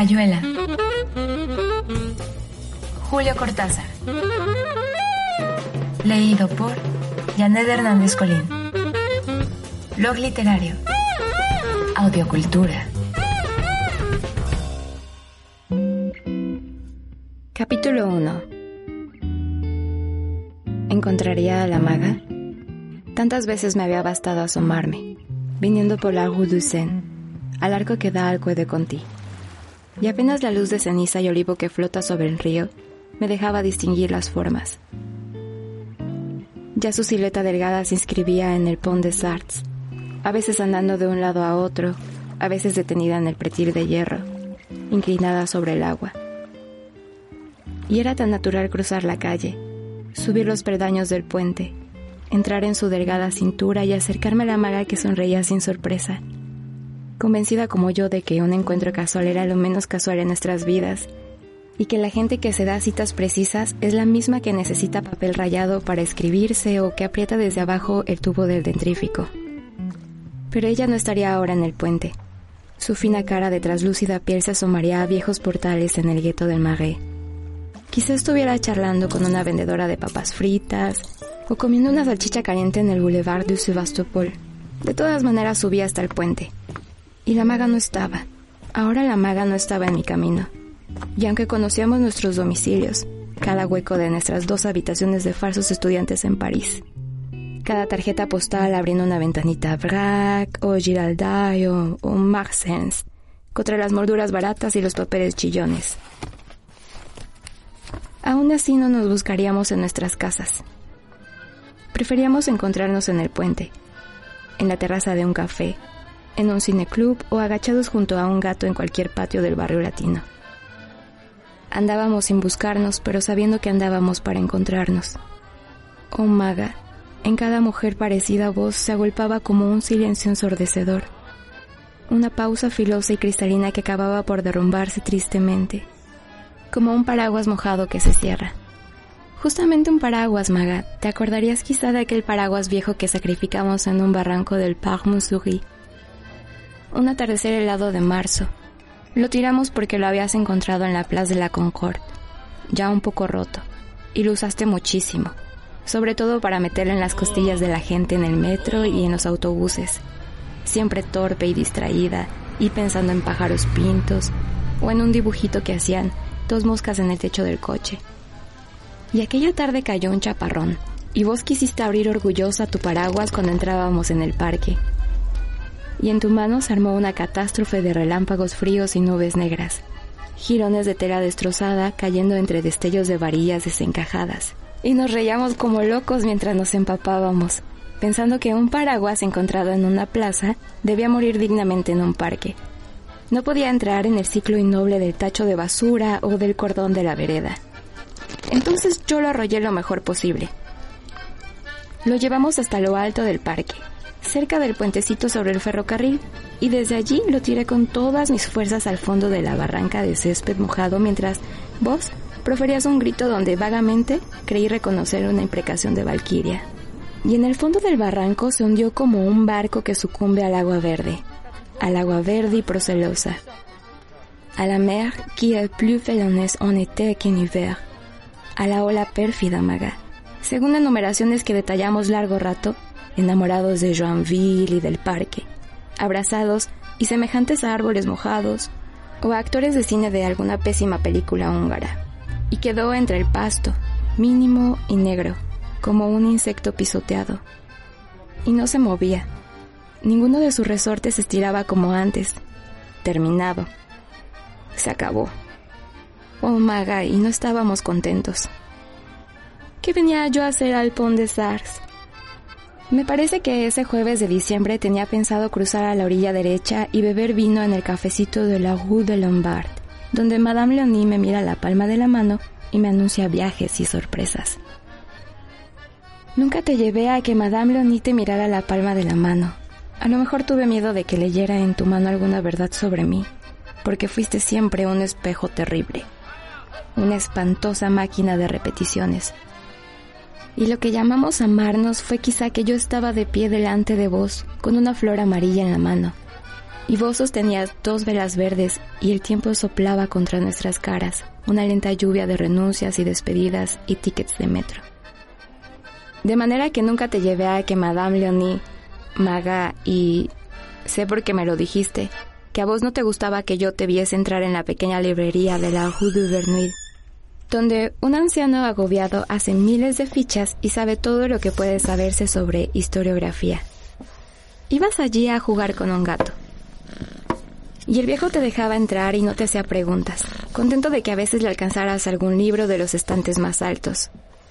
Rayuela. Julio Cortázar. Leído por Janet Hernández Colín. Blog literario. Audiocultura. Capítulo 1 ¿Encontraría a la maga? Tantas veces me había bastado asomarme, viniendo por la Rue du Seine, al arco que da al Cue de Conti. Y apenas la luz de ceniza y olivo que flota sobre el río me dejaba distinguir las formas. Ya su silueta delgada se inscribía en el Pont des Arts, a veces andando de un lado a otro, a veces detenida en el pretil de hierro, inclinada sobre el agua. Y era tan natural cruzar la calle, subir los peldaños del puente, entrar en su delgada cintura y acercarme a la maga que sonreía sin sorpresa, convencida como yo de que un encuentro casual era lo menos casual en nuestras vidas, y que la gente que se da citas precisas es la misma que necesita papel rayado para escribirse o que aprieta desde abajo el tubo del dentrífico. Pero ella no estaría ahora en el puente. Su fina cara de traslúcida piel se asomaría a viejos portales en el gueto del Marais. Quizá estuviera charlando con una vendedora de papas fritas o comiendo una salchicha caliente en el Boulevard du Sebastopol. De todas maneras subí hasta el puente. Y la maga no estaba. Ahora la maga no estaba en mi camino. Y aunque conocíamos nuestros domicilios, cada hueco de nuestras dos habitaciones de falsos estudiantes en París, cada tarjeta postal abriendo una ventanita Brac o Giraldayo o Marsens, contra las morduras baratas y los papeles chillones. Aún así no nos buscaríamos en nuestras casas. Preferíamos encontrarnos en el puente, en la terraza de un café, en un cineclub o agachados junto a un gato en cualquier patio del barrio latino. Andábamos sin buscarnos, pero sabiendo que andábamos para encontrarnos. Oh maga, en cada mujer parecida a vos se agolpaba como un silencio ensordecedor. Una pausa filosa y cristalina que acababa por derrumbarse tristemente, como un paraguas mojado que se cierra. Justamente un paraguas, maga. ¿Te acordarías quizá de aquel paraguas viejo que sacrificamos en un barranco del Parc Montsouris? Un atardecer helado de marzo. Lo tiramos porque lo habías encontrado en la Plaza de la Concorde, ya un poco roto, y lo usaste muchísimo, sobre todo para meterlo en las costillas de la gente en el metro y en los autobuses, siempre torpe y distraída, y pensando en pájaros pintos, o en un dibujito que hacían dos moscas en el techo del coche. Y aquella tarde cayó un chaparrón, y vos quisiste abrir orgullosa tu paraguas cuando entrábamos en el parque. Y en tu mano se armó una catástrofe de relámpagos fríos y nubes negras, jirones de tela destrozada cayendo entre destellos de varillas desencajadas. Y nos reíamos como locos mientras nos empapábamos, pensando que un paraguas encontrado en una plaza debía morir dignamente en un parque. No podía entrar en el ciclo innoble del tacho de basura o del cordón de la vereda. Entonces yo lo arrollé lo mejor posible. Lo llevamos hasta lo alto del parque, cerca del puentecito sobre el ferrocarril, y desde allí lo tiré con todas mis fuerzas al fondo de la barranca de césped mojado mientras vos proferías un grito donde vagamente creí reconocer una imprecación de Valquiria. Y en el fondo del barranco se hundió como un barco que sucumbe al agua verde, al agua verde y procelosa, a la mer qui est plus félonaise en été qu'en hiver, a la ola pérfida maga. Según enumeraciones que detallamos largo rato, enamorados de Joanville y del parque, abrazados y semejantes a árboles mojados, o a actores de cine de alguna pésima película húngara, y quedó entre el pasto, mínimo y negro, como un insecto pisoteado. Y no se movía. Ninguno de sus resortes se estiraba como antes. Terminado. Se acabó. Oh, maga, y no estábamos contentos. ¿Qué venía yo a hacer al Pont des Arts? Me parece que ese jueves de diciembre tenía pensado cruzar a la orilla derecha y beber vino en el cafecito de la Rue de Lombard, donde Madame Leonie me mira la palma de la mano y me anuncia viajes y sorpresas. Nunca te llevé a que Madame Leonie te mirara la palma de la mano. A lo mejor tuve miedo de que leyera en tu mano alguna verdad sobre mí, porque fuiste siempre un espejo terrible, una espantosa máquina de repeticiones. Y lo que llamamos amarnos fue quizá que yo estaba de pie delante de vos, con una flor amarilla en la mano, y vos sostenías dos velas verdes y el tiempo soplaba contra nuestras caras, una lenta lluvia de renuncias y despedidas y tickets de metro. De manera que nunca te llevé a que Madame Leonie, Maga y... sé porque me lo dijiste, que a vos no te gustaba que yo te viese entrar en la pequeña librería de la Rue de Bernuy, donde un anciano agobiado hace miles de fichas y sabe todo lo que puede saberse sobre historiografía. Ibas allí a jugar con un gato. Y el viejo te dejaba entrar y no te hacía preguntas, contento de que a veces le alcanzaras algún libro de los estantes más altos,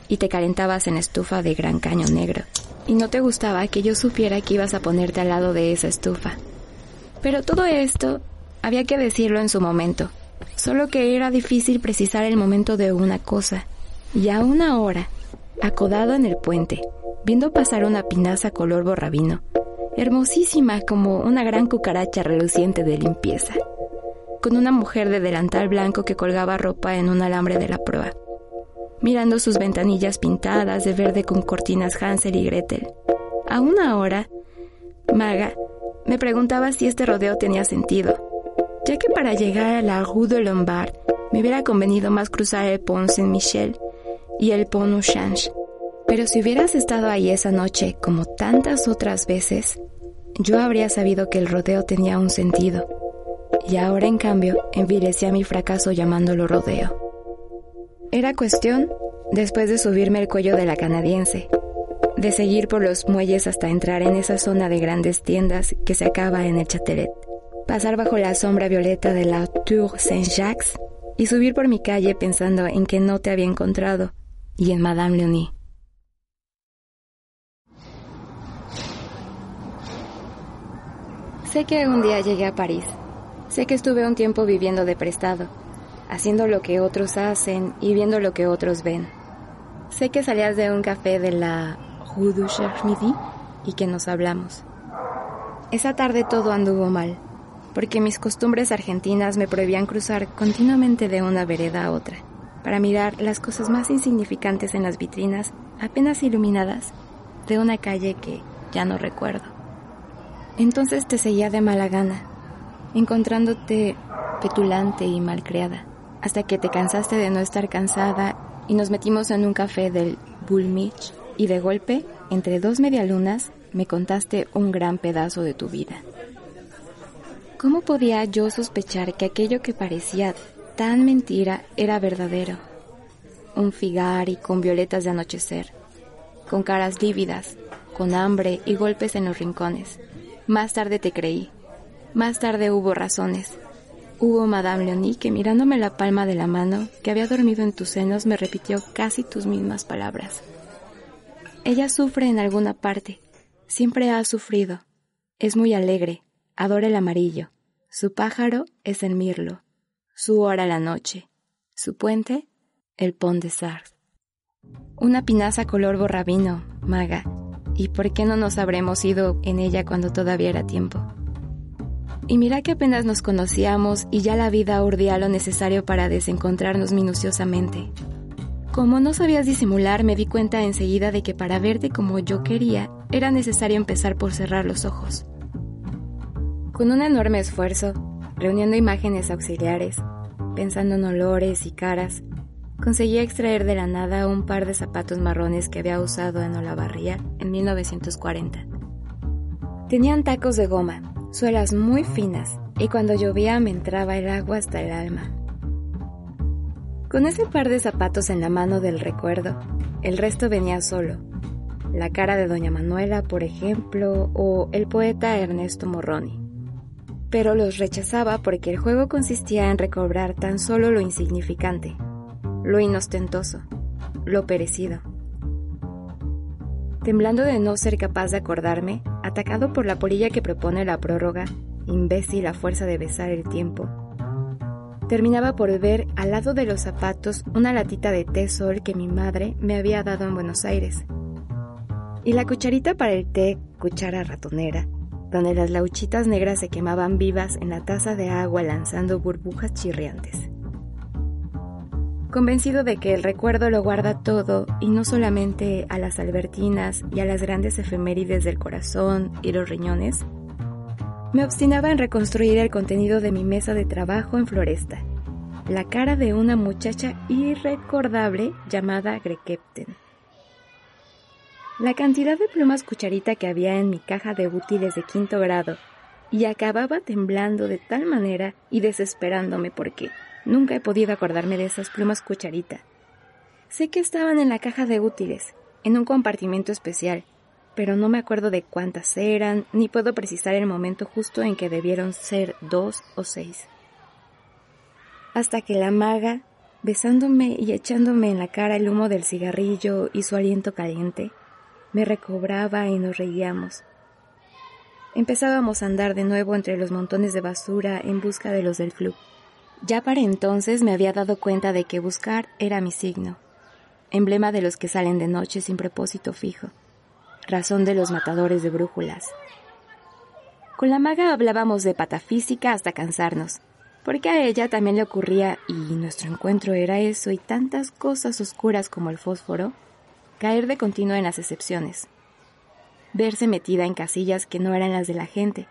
y te calentabas en estufa de gran caño negro, y no te gustaba que yo supiera que ibas a ponerte al lado de esa estufa. Pero todo esto había que decirlo en su momento, solo que era difícil precisar el momento de una cosa, y a una hora, acodado en el puente, viendo pasar una pinaza color borrabino, hermosísima como una gran cucaracha reluciente de limpieza, con una mujer de delantal blanco que colgaba ropa en un alambre de la proa mirando sus ventanillas pintadas de verde con cortinas Hansel y Gretel. A una hora, Maga me preguntaba si este rodeo tenía sentido, ya que para llegar a la Rue de Lombard me hubiera convenido más cruzar el Pont Saint-Michel y el Pont au. Pero si hubieras estado ahí esa noche como tantas otras veces, yo habría sabido que el rodeo tenía un sentido. Y ahora, en cambio, envilecía mi fracaso llamándolo rodeo. Era cuestión, después de subirme el cuello de la canadiense, de seguir por los muelles hasta entrar en esa zona de grandes tiendas que se acaba en el Châtelet, pasar bajo la sombra violeta de la Tour Saint-Jacques y subir por mi calle pensando en que no te había encontrado y en Madame Leonie. Sé que un día llegué a París. Sé que estuve un tiempo viviendo de prestado haciendo lo que otros hacen y viendo lo que otros ven. Sé que salías de un café de la Rue du Cherche-Midi y que nos hablamos. Esa tarde todo anduvo mal, porque mis costumbres argentinas me prohibían cruzar continuamente de una vereda a otra, para mirar las cosas más insignificantes en las vitrinas, apenas iluminadas, de una calle que ya no recuerdo. Entonces te seguía de mala gana, encontrándote petulante y malcriada hasta que te cansaste de no estar cansada y nos metimos en un café del Bullmich y de golpe, entre dos medialunas, me contaste un gran pedazo de tu vida. ¿Cómo podía yo sospechar que aquello que parecía tan mentira era verdadero? Un figari con violetas de anochecer, con caras lívidas, con hambre y golpes en los rincones. Más tarde te creí. Más tarde hubo razones, Hubo Madame Leonie que mirándome la palma de la mano que había dormido en tus senos me repitió casi tus mismas palabras. Ella sufre en alguna parte, siempre ha sufrido. Es muy alegre, adora el amarillo. Su pájaro es el mirlo, su hora la noche, su puente el pont de Sars. Una pinaza color borrabino, maga. ¿Y por qué no nos habremos ido en ella cuando todavía era tiempo? Y mira que apenas nos conocíamos y ya la vida urdía lo necesario para desencontrarnos minuciosamente. Como no sabías disimular, me di cuenta enseguida de que para verte como yo quería, era necesario empezar por cerrar los ojos. Con un enorme esfuerzo, reuniendo imágenes auxiliares, pensando en olores y caras, conseguí extraer de la nada un par de zapatos marrones que había usado en Olavarría en 1940. Tenían tacos de goma, suelas muy finas, y cuando llovía me entraba el agua hasta el alma. Con ese par de zapatos en la mano del recuerdo, el resto venía solo. La cara de Doña Manuela, por ejemplo, o el poeta Ernesto Morroni. Pero los rechazaba porque el juego consistía en recobrar tan solo lo insignificante, lo inostentoso, lo perecido. temblando de no ser capaz de acordarme, atacado por la polilla que propone la prórroga, imbécil a fuerza de besar el tiempo, terminaba por ver al lado de los zapatos una latita de té sol que mi madre me había dado en Buenos Aires. Y la cucharita para el té, cuchara ratonera, donde las lauchitas negras se quemaban vivas en la taza de agua lanzando burbujas chirriantes. Convencido de que el recuerdo lo guarda todo y no solamente a las albertinas y a las grandes efemérides del corazón y los riñones, me obstinaba en reconstruir el contenido de mi mesa de trabajo en Floresta, la cara de una muchacha irrecordable llamada Grekepten. La cantidad de plumas cucharita que había en mi caja de útiles de quinto grado y acababa temblando de tal manera y desesperándome porque nunca he podido acordarme de esas plumas cucharita. Sé que estaban en la caja de útiles, en un compartimento especial, pero no me acuerdo de cuántas eran, ni puedo precisar el momento justo en que debieron ser dos o seis. Hasta que la maga, besándome y echándome en la cara el humo del cigarrillo y su aliento caliente, me recobraba y nos reíamos. Empezábamos a andar de nuevo entre los montones de basura en busca de los del club. Ya para entonces me había dado cuenta de que buscar era mi signo, emblema de los que salen de noche sin propósito fijo razón de los matadores de brújulas. Con la maga hablábamos de patafísica hasta cansarnos, porque a ella también le ocurría, y nuestro encuentro era eso y tantas cosas oscuras como el fósforo, caer de continuo en las excepciones, verse metida en casillas que no eran las de la gente.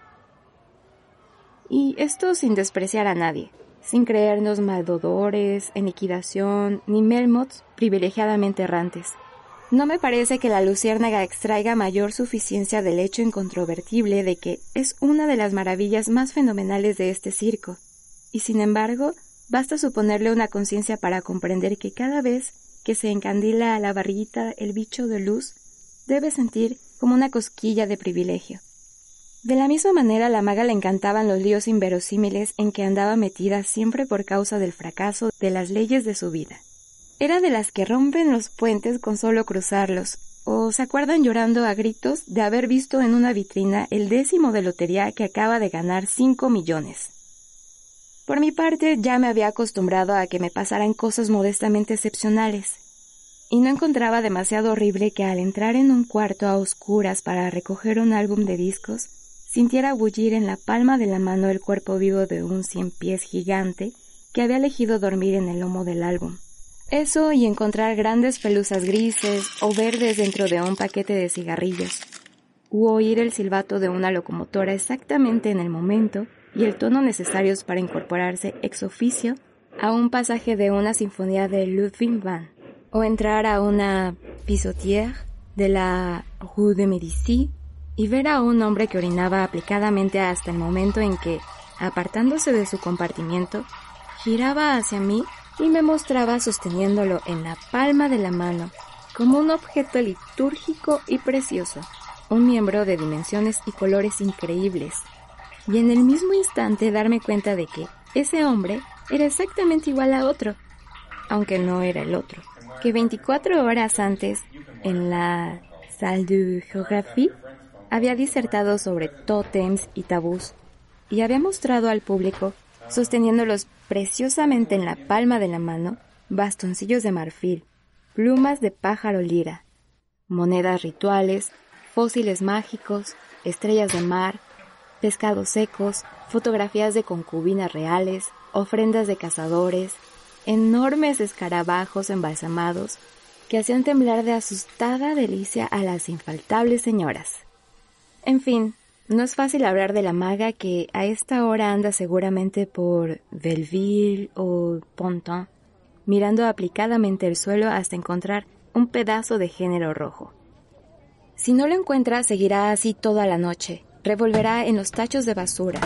Y esto sin despreciar a nadie, sin creernos maldodores, en liquidación, ni melmots privilegiadamente errantes. No me parece que la luciérnaga extraiga mayor suficiencia del hecho incontrovertible de que es una de las maravillas más fenomenales de este circo, y sin embargo, basta suponerle una conciencia para comprender que cada vez que se encandila a la barriguita el bicho de luz, debe sentir como una cosquilla de privilegio. De la misma manera a la maga le encantaban los líos inverosímiles en que andaba metida siempre por causa del fracaso de las leyes de su vida. Era de las que rompen los puentes con solo cruzarlos, o se acuerdan llorando a gritos de haber visto en una vitrina el décimo de lotería que acaba de ganar cinco millones. Por mi parte, ya me había acostumbrado a que me pasaran cosas modestamente excepcionales, y no encontraba demasiado horrible que al entrar en un cuarto a oscuras para recoger un álbum de discos, sintiera bullir en la palma de la mano el cuerpo vivo de un cien pies gigante que había elegido dormir en el lomo del álbum. Eso y encontrar grandes pelusas grises o verdes dentro de un paquete de cigarrillos, u oír el silbato de una locomotora exactamente en el momento y el tono necesarios para incorporarse ex oficio a un pasaje de una sinfonía de Ludwig van, o entrar a una pisotière de la Rue de Médicis y ver a un hombre que orinaba aplicadamente hasta el momento en que, apartándose de su compartimiento, giraba hacia mí y me mostraba sosteniéndolo en la palma de la mano, como un objeto litúrgico y precioso, un miembro de dimensiones y colores increíbles, y en el mismo instante darme cuenta de que ese hombre era exactamente igual a otro, aunque no era el otro, que 24 horas antes, en la Salle de Géographie, había disertado sobre tótems y tabús, y había mostrado al público sosteniéndolos preciosamente en la palma de la mano, bastoncillos de marfil, plumas de pájaro lira, monedas rituales, fósiles mágicos, estrellas de mar, pescados secos, fotografías de concubinas reales, ofrendas de cazadores, enormes escarabajos embalsamados que hacían temblar de asustada delicia a las infaltables señoras. En fin, no es fácil hablar de la maga que a esta hora anda seguramente por Belleville o Ponton, mirando aplicadamente el suelo hasta encontrar un pedazo de género rojo. Si no lo encuentra, seguirá así toda la noche, revolverá en los tachos de basura,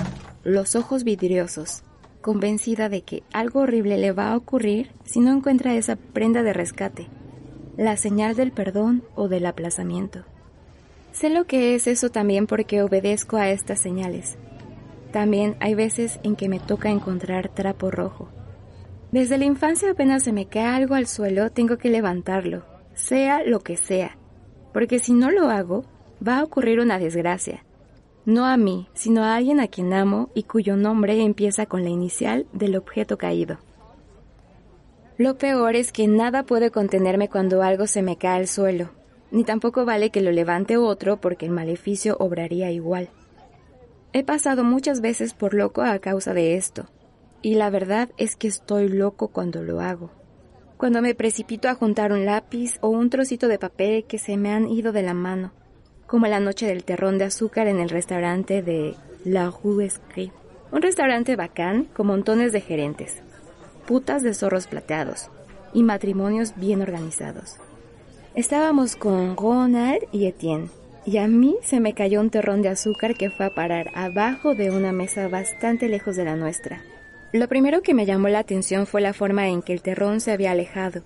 los ojos vidriosos, convencida de que algo horrible le va a ocurrir si no encuentra esa prenda de rescate, la señal del perdón o del aplazamiento. Sé lo que es eso también porque obedezco a estas señales. También hay veces en que me toca encontrar trapo rojo. Desde la infancia apenas se me cae algo al suelo, tengo que levantarlo, sea lo que sea. porque si no lo hago, va a ocurrir una desgracia. No a mí, sino a alguien a quien amo y cuyo nombre empieza con la inicial del objeto caído. Lo peor es que nada puede contenerme cuando algo se me cae al suelo, ni tampoco vale que lo levante otro porque el maleficio obraría igual. He pasado muchas veces por loco a causa de esto, y la verdad es que estoy loco cuando lo hago. Cuando me precipito a juntar un lápiz o un trocito de papel que se me han ido de la mano, como la noche del terrón de azúcar en el restaurante de La Rue Escrit. Un restaurante bacán con montones de gerentes, putas de zorros plateados y matrimonios bien organizados. Estábamos con Ronald y Etienne, y a mí se me cayó un terrón de azúcar que fue a parar abajo de una mesa bastante lejos de la nuestra. Lo primero que me llamó la atención fue la forma en que el terrón se había alejado,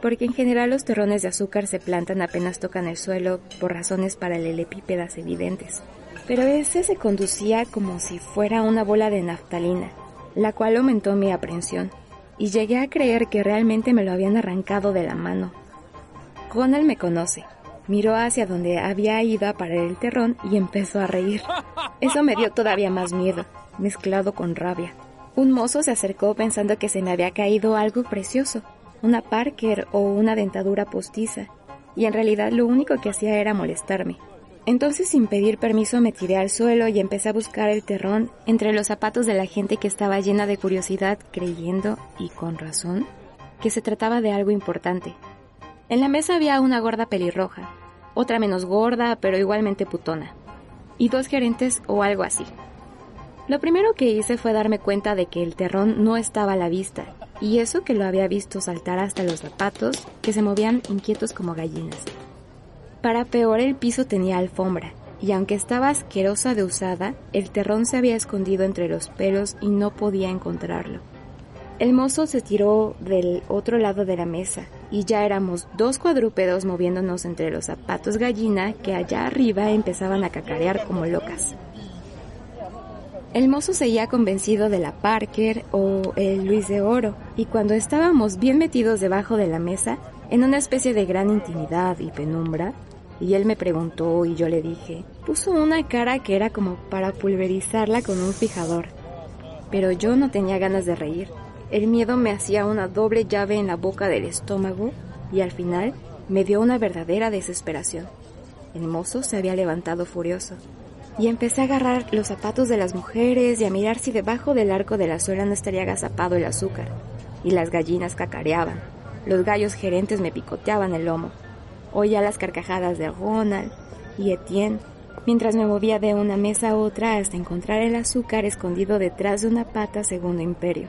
porque en general los terrones de azúcar se plantan apenas tocan el suelo por razones paralelepípedas evidentes. Pero ese se conducía como si fuera una bola de naftalina, la cual aumentó mi aprensión, y llegué a creer que realmente me lo habían arrancado de la mano. Ronald me conoce. Miró hacia donde había ido a parar el terrón y empezó a reír. Eso me dio todavía más miedo, mezclado con rabia. Un mozo se acercó pensando que se me había caído algo precioso, una Parker o una dentadura postiza, y en realidad lo único que hacía era molestarme. Entonces sin pedir permiso me tiré al suelo y empecé a buscar el terrón entre los zapatos de la gente que estaba llena de curiosidad, creyendo, y con razón, que se trataba de algo importante. En la mesa había una gorda pelirroja, otra menos gorda pero igualmente putona, y dos gerentes o algo así. Lo primero que hice fue darme cuenta de que el terrón no estaba a la vista, y eso que lo había visto saltar hasta los zapatos, que se movían inquietos como gallinas. Para peor el piso tenía alfombra, y aunque estaba asquerosa de usada, el terrón se había escondido entre los pelos y no podía encontrarlo. El mozo se tiró del otro lado de la mesa, y ya éramos dos cuadrúpedos moviéndonos entre los zapatos gallina que allá arriba empezaban a cacarear como locas. El mozo seguía convencido de la Parker o el Luis de Oro, y cuando estábamos bien metidos debajo de la mesa, en una especie de gran intimidad y penumbra, y él me preguntó y yo le dije, puso una cara que era como para pulverizarla con un fijador. Pero yo no tenía ganas de reír. El miedo me hacía una doble llave en la boca del estómago y al final me dio una verdadera desesperación. El mozo se había levantado furioso y empecé a agarrar los zapatos de las mujeres y a mirar si debajo del arco de la suela no estaría agazapado el azúcar. Y las gallinas cacareaban. Los gallos gerentes me picoteaban el lomo. Oía las carcajadas de Ronald y Etienne mientras me movía de una mesa a otra hasta encontrar el azúcar escondido detrás de una pata segundo imperio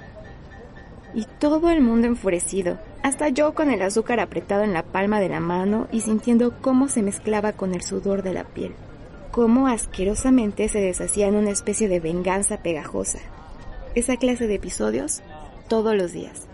y todo el mundo enfurecido, hasta yo con el azúcar apretado en la palma de la mano y sintiendo cómo se mezclaba con el sudor de la piel, cómo asquerosamente se deshacía en una especie de venganza pegajosa. Esa clase de episodios todos los días.